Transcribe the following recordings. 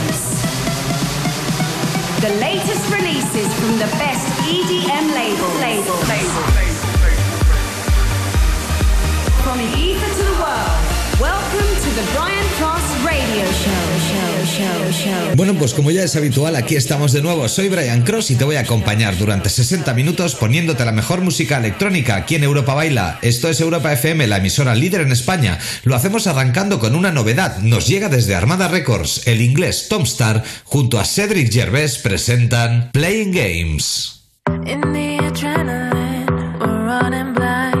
face Bueno, pues como ya es habitual, aquí estamos de nuevo. Soy Brian Cross y te voy a acompañar durante 60 minutos poniéndote la mejor música electrónica aquí en Europa Baila. Esto es Europa FM, la emisora líder en España. Lo hacemos arrancando con una novedad. Nos llega desde Armada Records. El inglés Tom Star junto a Cedric Gervais presentan Playing Games. In the adrenaline, we're running blind.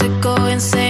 To go insane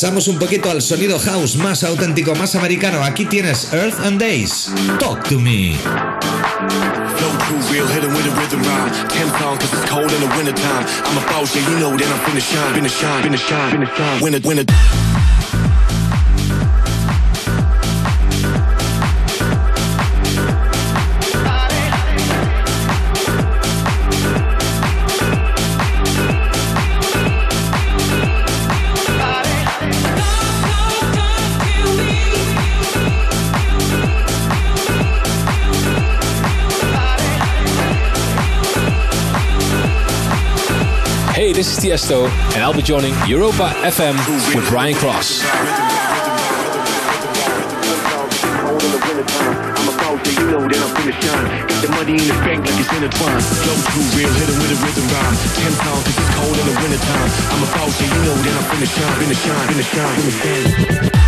Pasamos un poquito al sonido house más auténtico, más americano. Aquí tienes Earth and Days. Talk to me. Real, hit 'em with a rhythm rhyme. Ten pound cause it's cold in the wintertime. I'm a boss, yeah, you know that I'm finna shine, finna shine, finna shine, finna shine. Winter, winter. Hey, this is Tiesto, and I'll be joining Europa FM with Brian Cross. I'm a boss, you know I'm finna shine, finna shine, finna shine, finna shine.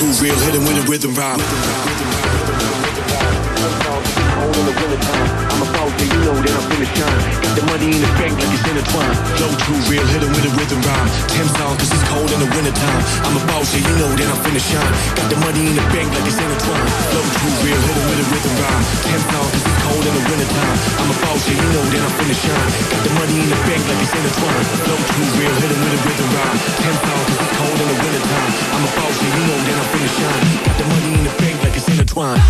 Too real, hit him with a rhythm rhyme boss, and you know that I'm finna shine. Got the money in the bank like it's intertwined. Flow too real, hit 'em with a rhythm rhyme. Ten songs, cause it's cold in the wintertime. I'm a boss, and you know that I'm finna shine. Got the money in the bank like it's intertwined. Flow too real, hit 'em with a rhythm rhyme. Ten songs, cause it's cold in the wintertime. I'm a boss, and you know that I'm finna shine. Got the money in the bank like it's intertwined. Flow too real, hit 'em with a rhythm rhyme. Ten songs, cause it's cold in the wintertime. I'm a boss, and you know that I'm finna shine. Got the money in the bank like it's intertwined.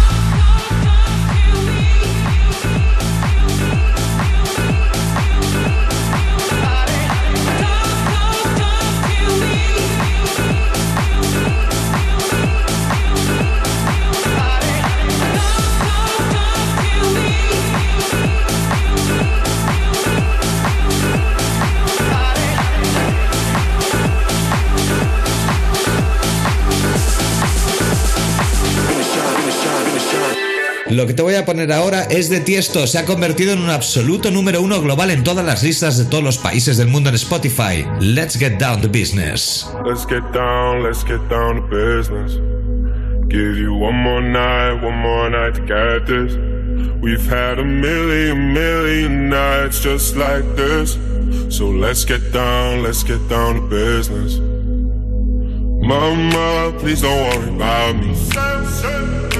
Lo que te voy a poner ahora es de Tiesto. Se ha convertido en un absoluto número uno global en todas las listas de todos los países del mundo en Spotify. Let's get down to business. Let's get down, let's get down to business. Give you one more night, one more night to get this. We've had a million, million nights just like this. So let's get down, let's get down to business. Mama, please don't worry about me.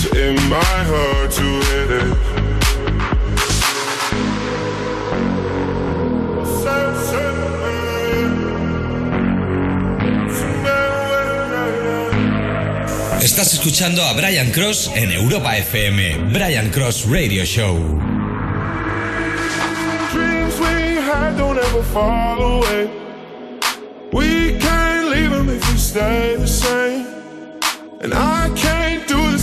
So it might hurt to hit it. Estás escuchando a Brian Cross en Europa FM. Brian Cross Radio Show. Dreams we had don't ever fall away. We can't leave them if we stay the same. And I can't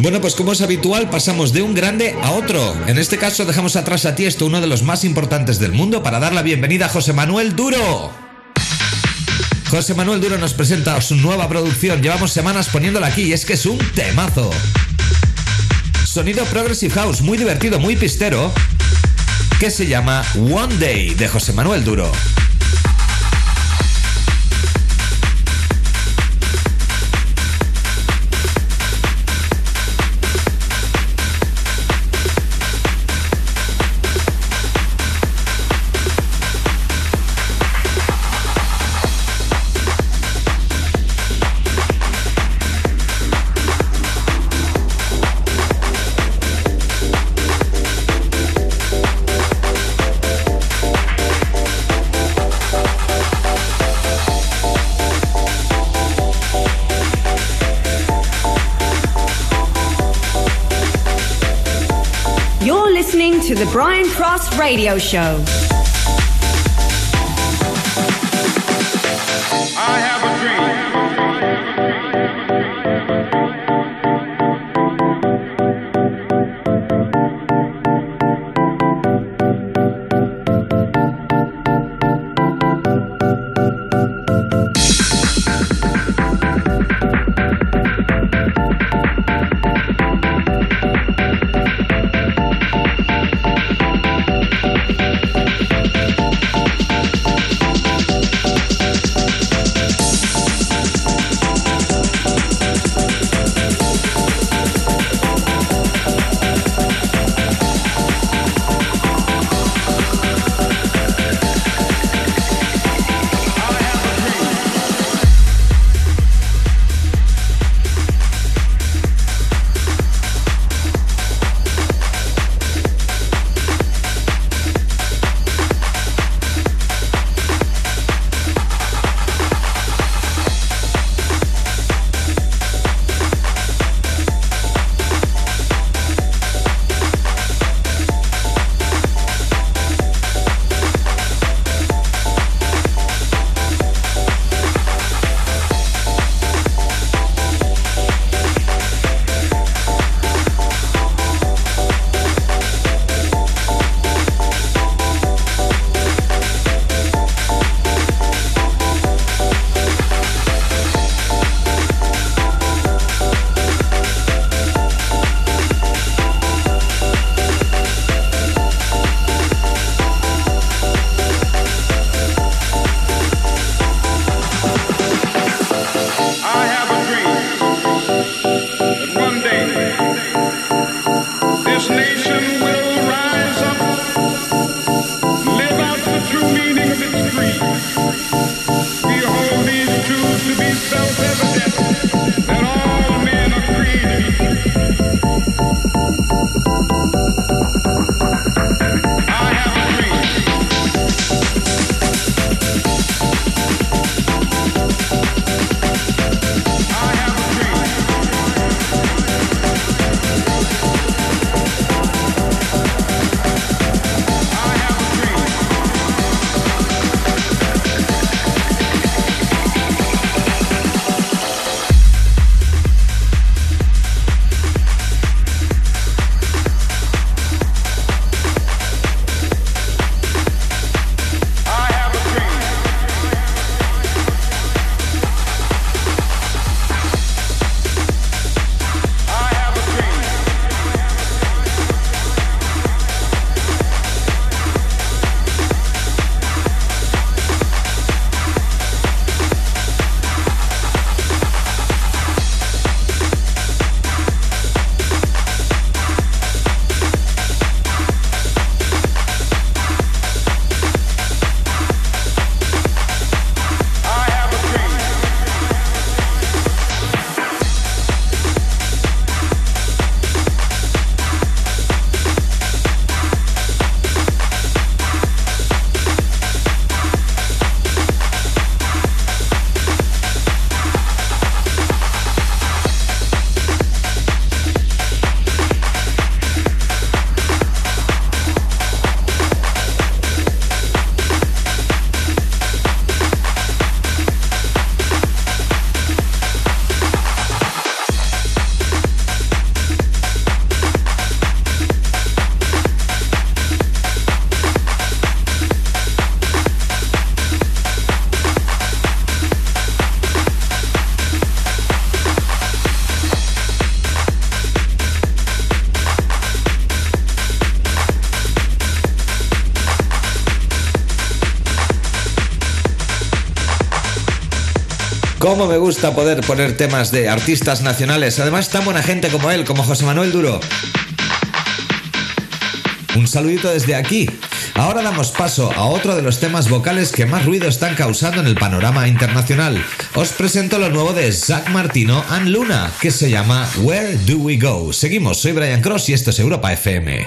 Bueno, pues como es habitual, pasamos de un grande a otro. En este caso dejamos atrás a Tiesto, uno de los más importantes del mundo, para dar la bienvenida a José Manuel Duro. José Manuel Duro nos presenta su nueva producción. Llevamos semanas poniéndola aquí y es que es un temazo. Sonido Progressive House, muy divertido, muy pistero, que se llama One Day de José Manuel Duro. Radio Show. Cómo me gusta poder poner temas de artistas nacionales, además tan buena gente como él, como José Manuel Duro. Un saludito desde aquí. Ahora damos paso a otro de los temas vocales que más ruido están causando en el panorama internacional. Os presento lo nuevo de Zach Martino and Luna, que se llama Where Do We Go. Seguimos, soy Brian Cross y esto es Europa FM.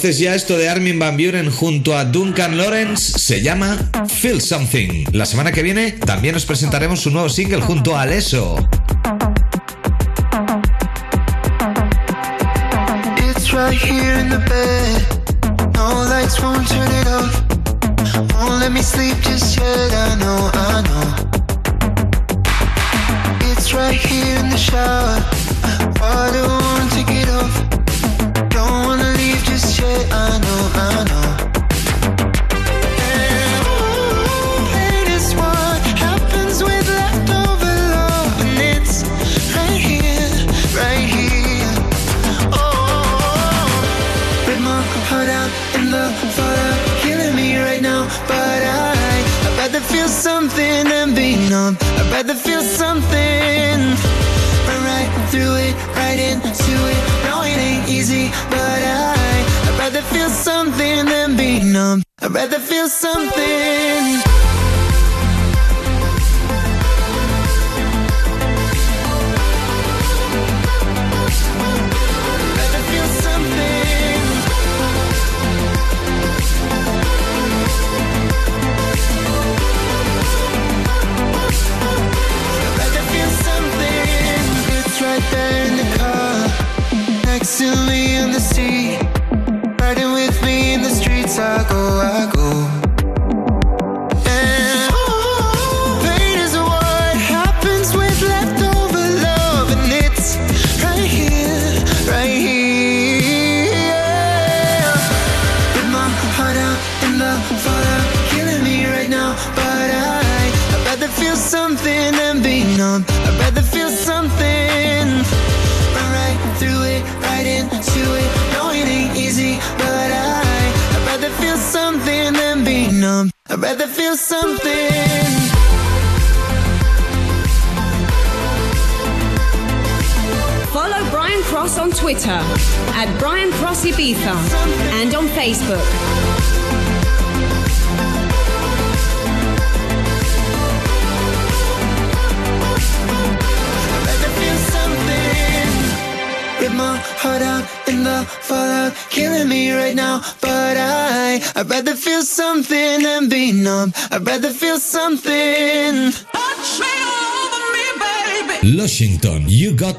¿Conoces ya esto de Armin Van Buren junto a Duncan Lawrence? Se llama Feel Something. La semana que viene también os presentaremos un nuevo single junto a Aleso. It's right here in the bed. No lights won't turn it off. Let me sleep just yet. I know, I know. It's right here in the shower.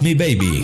Me Baby.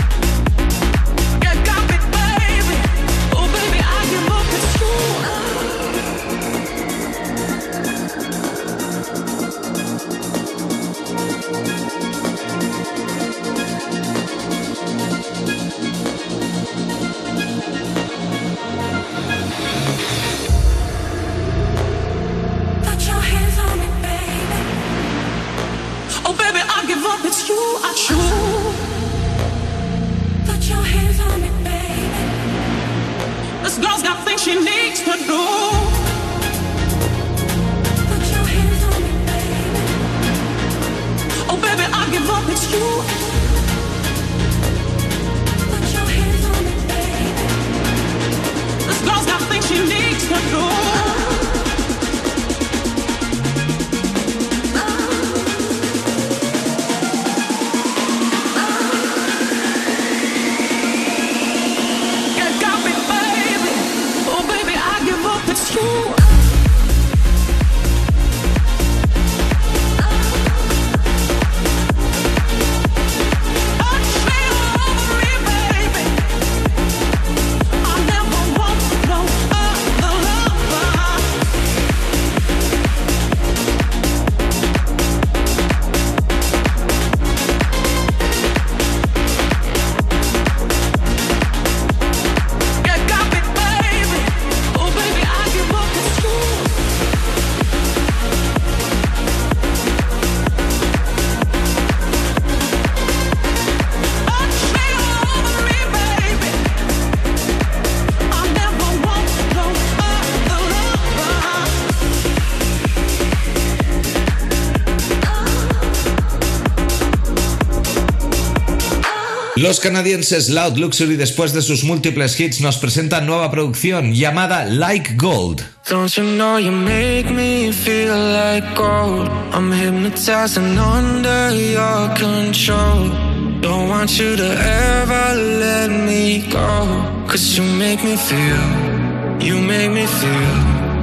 Los canadienses Loud Luxury, después de sus múltiples hits, nos presentan nueva producción llamada Like Gold. Don't you know you make me feel like gold? I'm hypnotized and under your control. Don't want you to ever let me go. Cause you make me feel, you make me feel.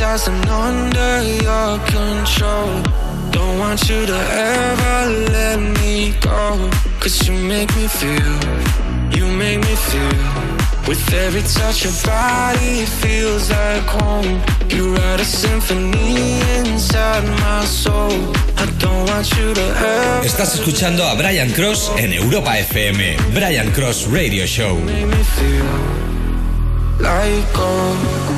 And under your control Don't want you to ever let me go Cause you make me feel, you make me feel with every touch your body feels like home You write a symphony inside my soul I don't want you to ever Estás escuchando a Brian Cross en Europa FM. Brian Cross Radio Show. make me feel like.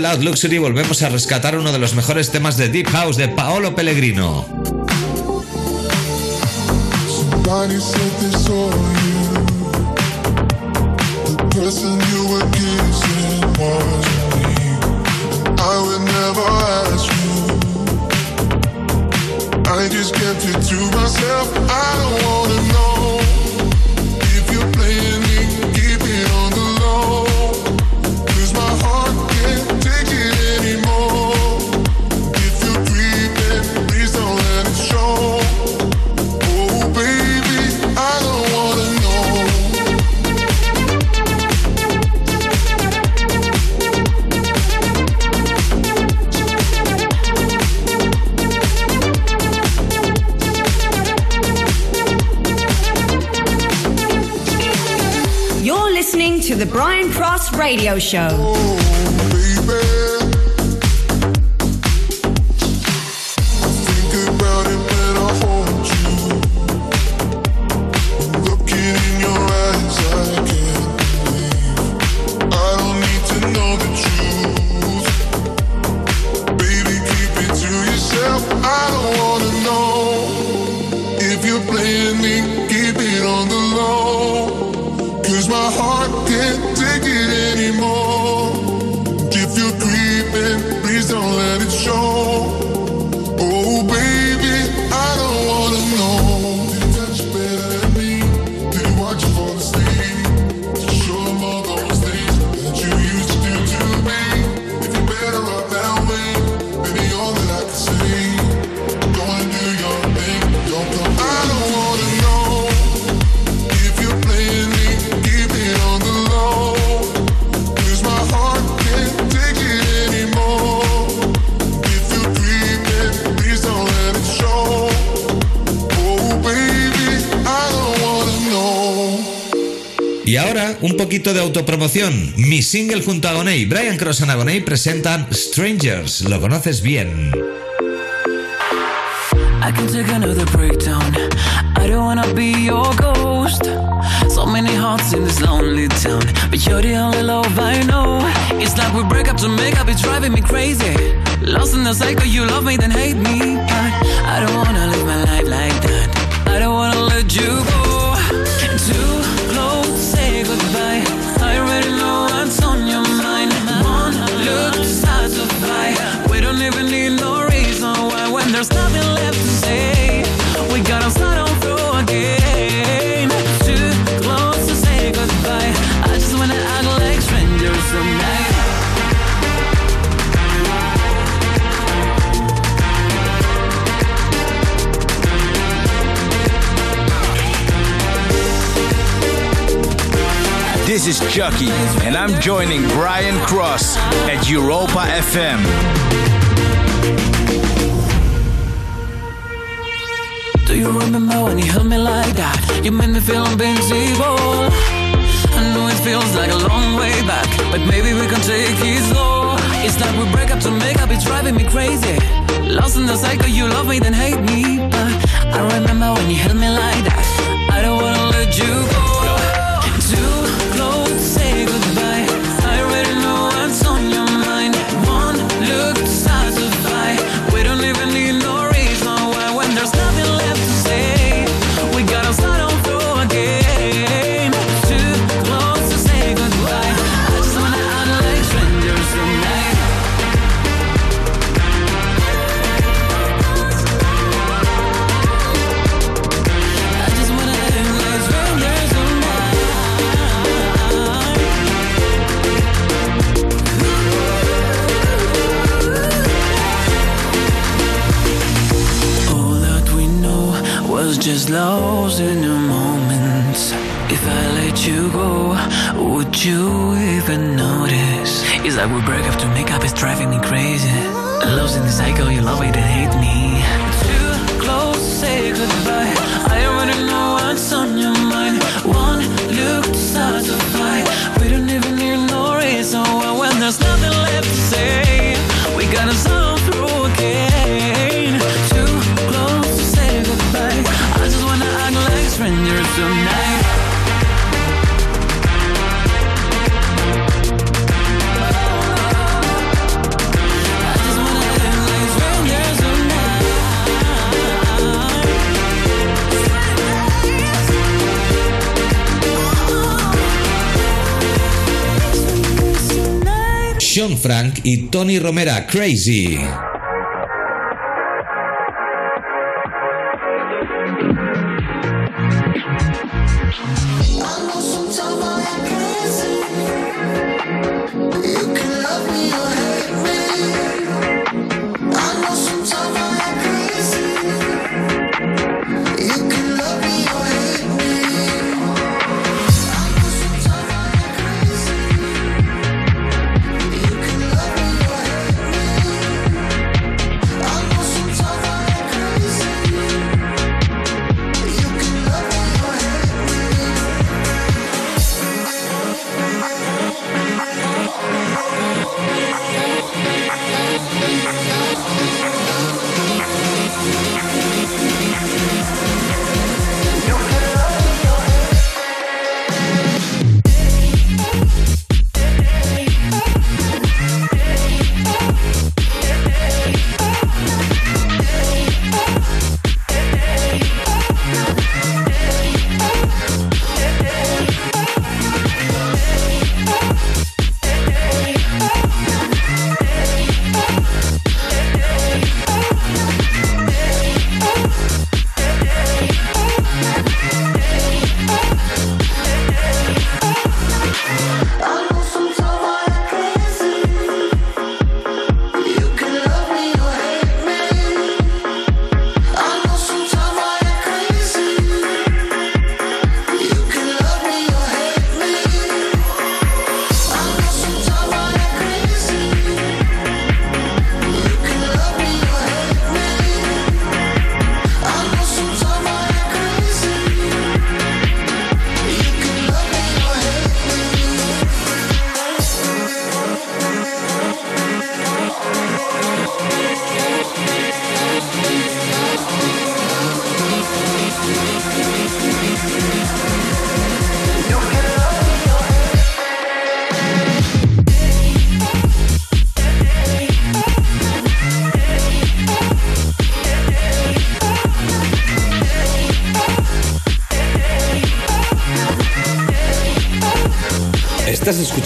Luxury volvemos a rescatar uno de los mejores temas de Deep House de Paolo Pellegrino. Somebody Radio Show. Y ahora, un poquito de autopromoción. Mi single junto a Agoney, Brian Cross and Agoney presentan Strangers. Lo conoces bien. I can take another breakdown. I don't wanna be your ghost. So many hearts in this lonely town, but you're the only love I know. It's like we break up to make up, it's driving me crazy. Lost in the cycle, you love me, then hate me. But I don't wanna live my life like that. I don't wanna let you go. Is Chucky, and I'm joining Brian Cross at Europa FM. Do you remember when you held me like that? You made me feel invincible. I know it feels like a long way back, but maybe we can take it slow. It's like we break up to make up, it's driving me crazy. Lost in the cycle, you love me, then hate me. But I remember when you held me like that. I don't wanna let you go. Frank y Tony Romera, Crazy.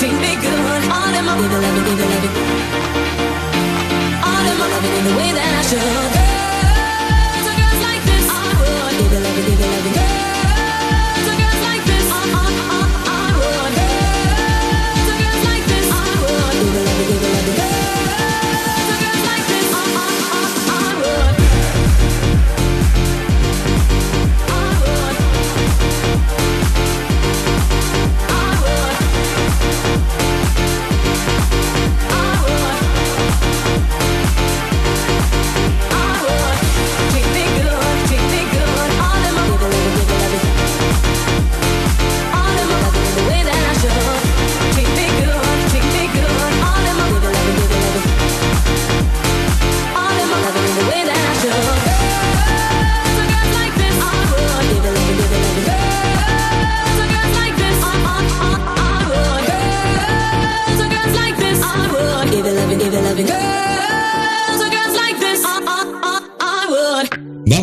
treat me good. All in my people love me, love me, love me. All in my loving in the way that I should.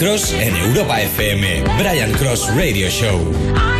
Cross en Europa FM. Brian Cross Radio Show.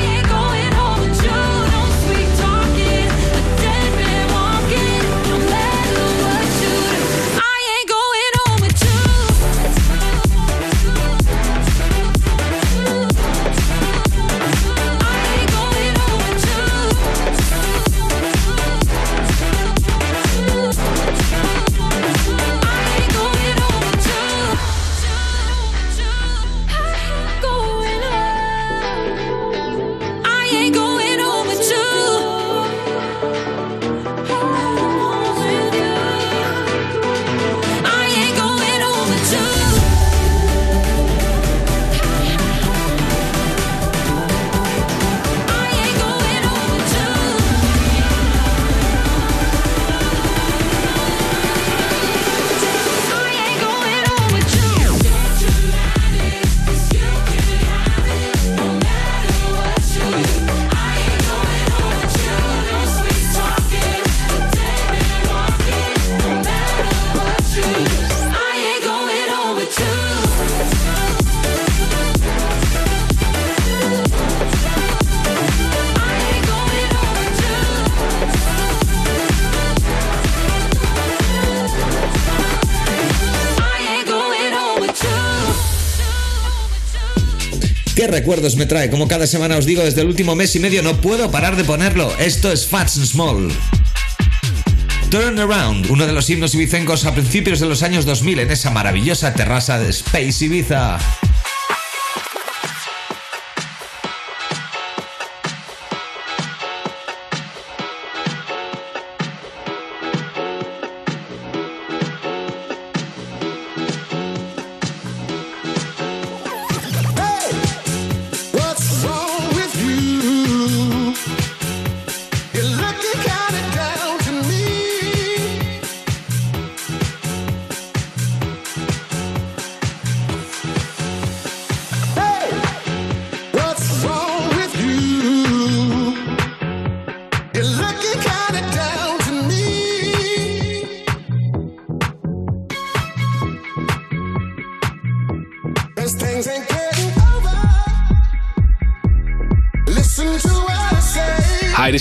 recuerdos me trae. Como cada semana os digo, desde el último mes y medio no puedo parar de ponerlo. Esto es Fats and Small. Turn Around, uno de los himnos ibicencos a principios de los años 2000 en esa maravillosa terraza de Space Ibiza.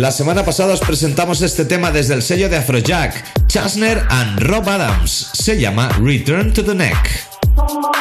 La semana pasada os presentamos este tema desde el sello de Afrojack, Chasner and Rob Adams. Se llama Return to the Neck.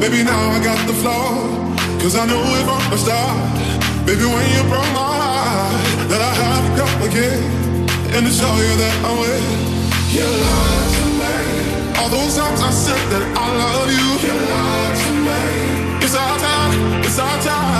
Baby, now I got the flow. Cause I knew it from the start. Baby, when you broke my heart, that I have to come again. And to show you that I'm with you. lied to me. All those times I said that I love you. You lied to me. It's our time, it's our time.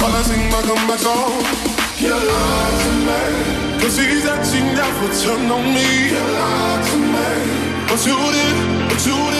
While I sing my comeback song. You lied to me. Cause he that she never turned on me. You lied to me. But you did, but you did.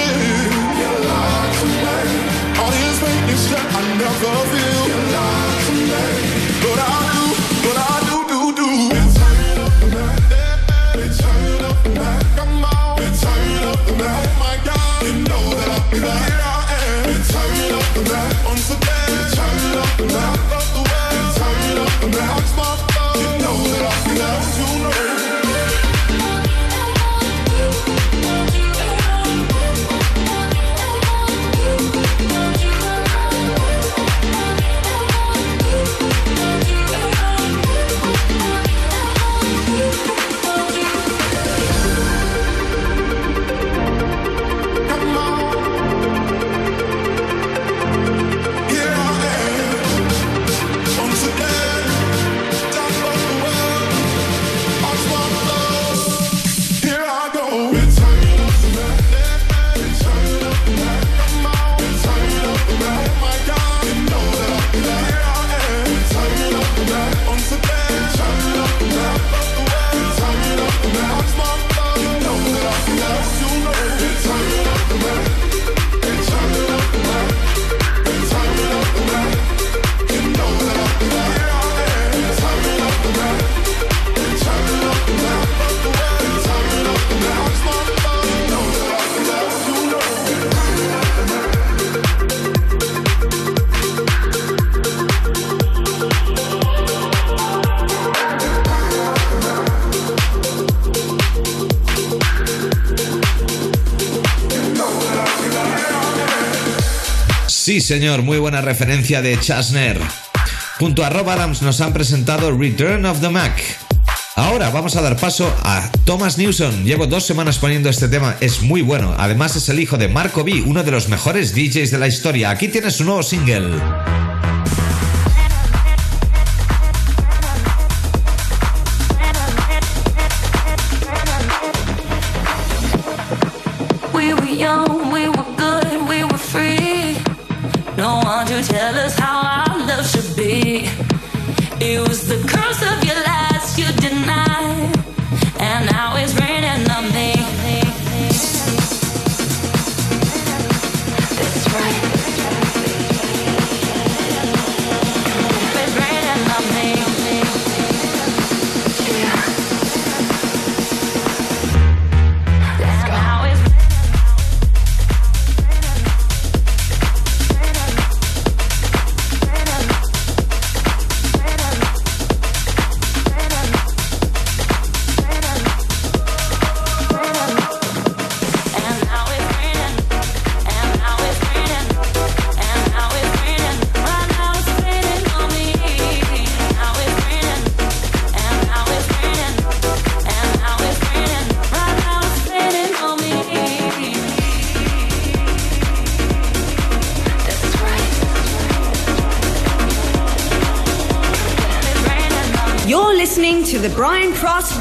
Señor, muy buena referencia de Chasner. Junto a Rob Adams nos han presentado Return of the Mac. Ahora vamos a dar paso a Thomas Newson. Llevo dos semanas poniendo este tema, es muy bueno. Además es el hijo de Marco B, uno de los mejores DJs de la historia. Aquí tienes su nuevo single.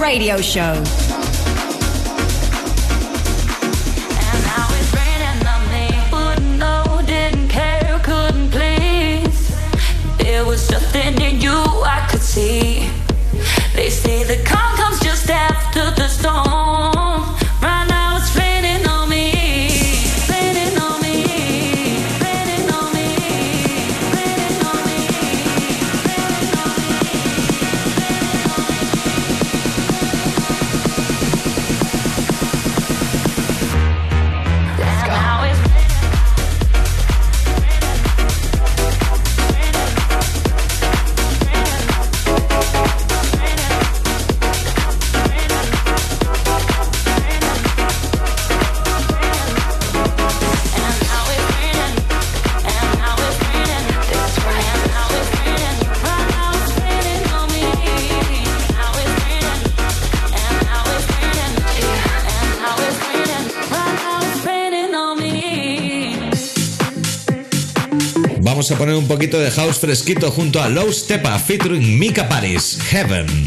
Radio Show. Un poquito de house fresquito junto a Low Stepa featuring Mika Paris, Heaven.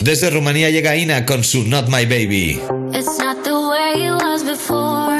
Desde Rumanía llega Ina con su Not My Baby. It's not the way it was before.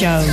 Show.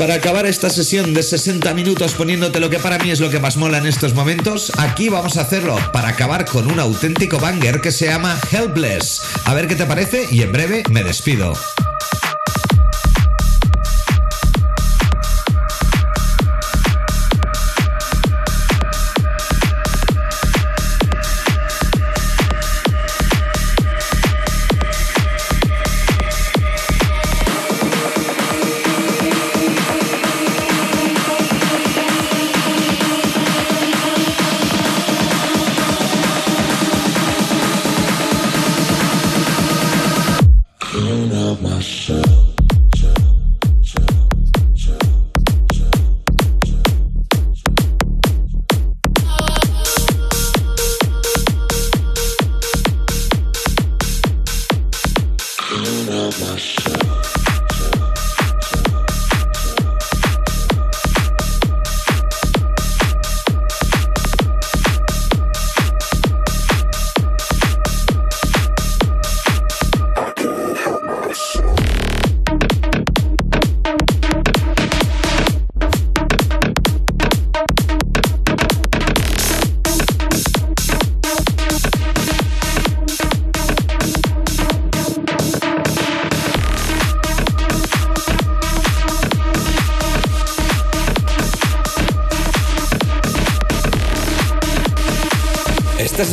Para acabar esta sesión de 60 minutos poniéndote lo que para mí es lo que más mola en estos momentos, aquí vamos a hacerlo para acabar con un auténtico banger que se llama Helpless. A ver qué te parece y en breve me despido.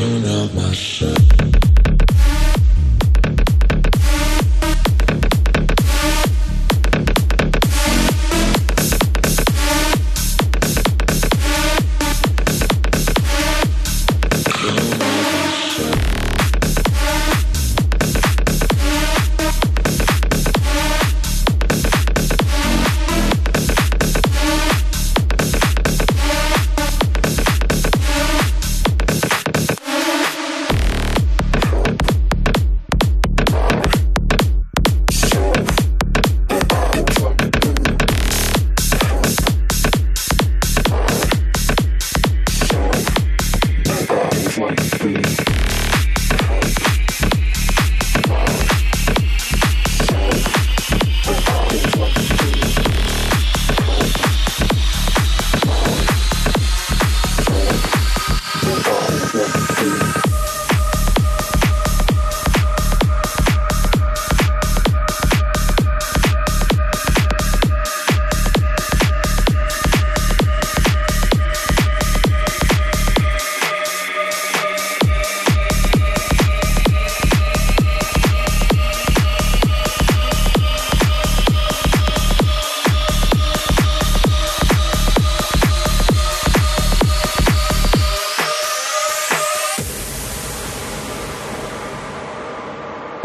You up my shit.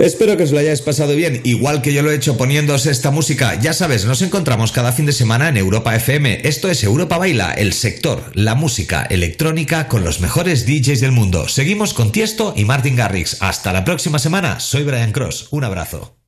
Espero que os lo hayáis pasado bien, igual que yo lo he hecho poniéndoos esta música. Ya sabes, nos encontramos cada fin de semana en Europa FM. Esto es Europa Baila, el sector, la música electrónica con los mejores DJs del mundo. Seguimos con Tiesto y Martin Garrix. Hasta la próxima semana. Soy Brian Cross. Un abrazo.